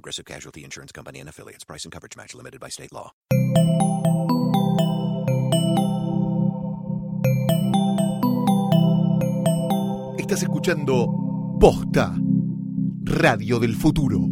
Progressive Casualty Insurance Company and affiliates. Price and coverage match limited by state law. Estás escuchando Posta, Radio del Futuro.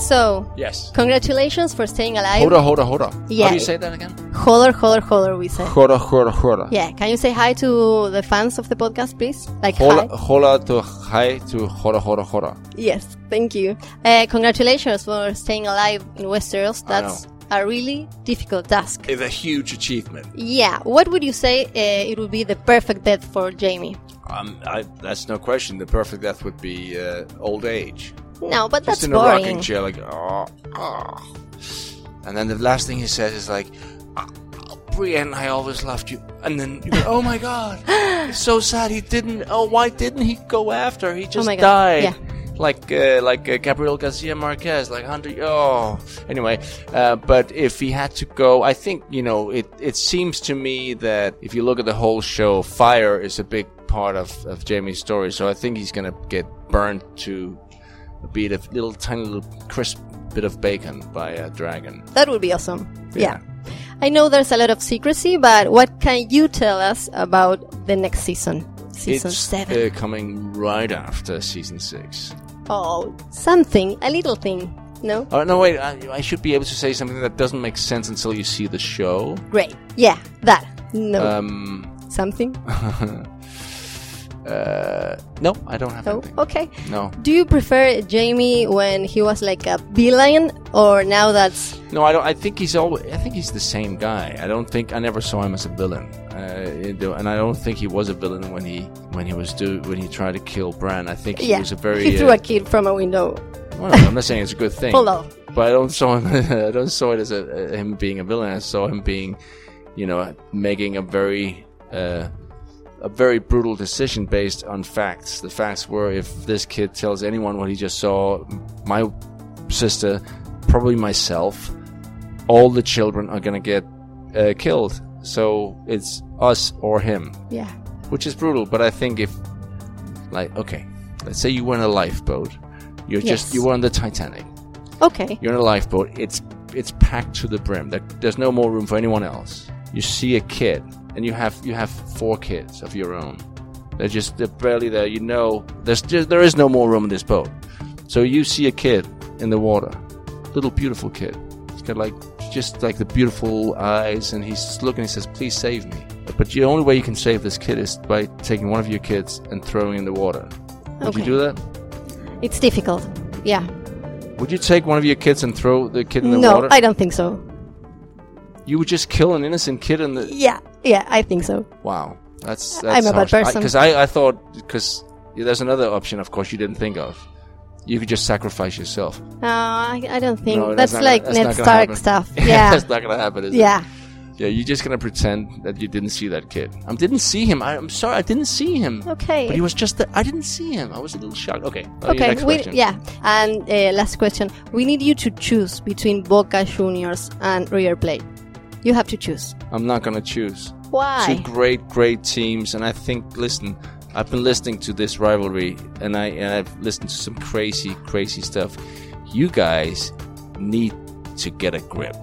So, Yes. congratulations for staying alive. Hold on, hold on, hold on. How do you say that again? Holler, holler, holler, we say. Hola, hola, hola. Yeah, can you say hi to the fans of the podcast, please? Like Hola, hi. hola to hi to hola, hola, hola. Yes, thank you. Uh, congratulations for staying alive in Westeros. That's a really difficult task. It's a huge achievement. Yeah, what would you say uh, it would be the perfect death for Jaime? Um, I, that's no question. The perfect death would be uh, old age. No, but Just that's in a rocking chair, like, oh, oh. And then the last thing he says is like, oh, Brienne, I always loved you. And then you go, oh my god, it's so sad he didn't. Oh, why didn't he go after? He just my God, died. yeah. Like uh, like uh, Gabriel Garcia Marquez, like hundred. Oh, anyway. Uh, but if he had to go, I think you know it. It seems to me that if you look at the whole show, fire is a big part of of Jaime's story. So I think he's gonna get burned to a bit of little tiny little crisp bit of bacon by a dragon. That would be awesome. Yeah. yeah. I know there's a lot of secrecy, but what can you tell us about the next season? Season it's seven. Uh, coming right after season six. oh, something, a little thing. No? Oh no, wait! I, I should be able to say something that doesn't make sense until you see the show. Great. Yeah, that. No. Um, something? uh, no, I don't have No? anything. Okay. No, Do you prefer Jaime when he was like a villain or now that's. no, I don't. I think he's always. I think he's the same guy. I don't think I never saw him as a villain. Uh, and I don't think he was a villain when he when he was do when he tried to kill Bran. I think he yeah. was a very. he threw uh, a kid from a window. well, I'm not saying it's a good thing. Hold on. but I don't saw him. I don't saw it as a- him being a villain. I saw him being, you know, making a very uh, a very brutal decision based on facts. The facts were if this kid tells anyone what he just saw, my sister, probably myself, all the children are gonna get uh, killed. So it's us or him, Yeah. which is brutal. But I think if, like, okay, let's say you were in a lifeboat, you're Yes. just you were on the Titanic. Okay. You're in a lifeboat. It's it's packed to the brim. There, there's no more room for anyone else. You see a kid, and you have you have four kids of your own. They're just they're barely there. You know, there's just, there is no more room in this boat. So you see a kid in the water, little beautiful kid. He's got like just like the beautiful eyes, and he's looking. He says, "Please save me." But the only way you can save this kid is by taking one of your kids and throwing in the water. Would Okay. you do that? It's difficult. Yeah. Would you take one of your kids and throw the kid in the no, water? No, I don't think so. You would just kill an innocent kid in the. Yeah. Yeah, I think so. Wow, that's. I'm that's a bad person. Because I, I, thought because there's another option, of course, you didn't think of. You could just sacrifice yourself. No, I, I don't think. No, that's not like gonna, that's Ned Stark happen. stuff. Yeah. that's not gonna happen. Is yeah. It? Yeah, you're just gonna pretend that you didn't see that kid. I didn't see him. I, I'm sorry, I didn't see him. Okay. But he was just. The, I didn't see him. I was a little shocked. Okay. Okay, next we, yeah. And uh, last question. We need you to choose between Boca Juniors and River Plate. You have to choose. I'm not gonna choose. Why? Two great, great teams, and I think. Listen, I've been listening to this rivalry, and I and I've listened to some crazy, crazy stuff. You guys need to get a grip.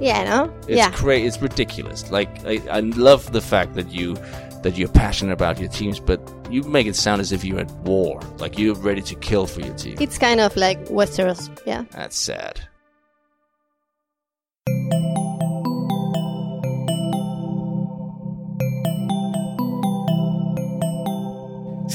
Yeah, no? It's yeah. great. It's ridiculous. Like I, I love the fact that you that you're passionate about your teams, but you make it sound as if you're at war, like you're ready to kill for your team. It's kind of like Westeros. Yeah. That's sad.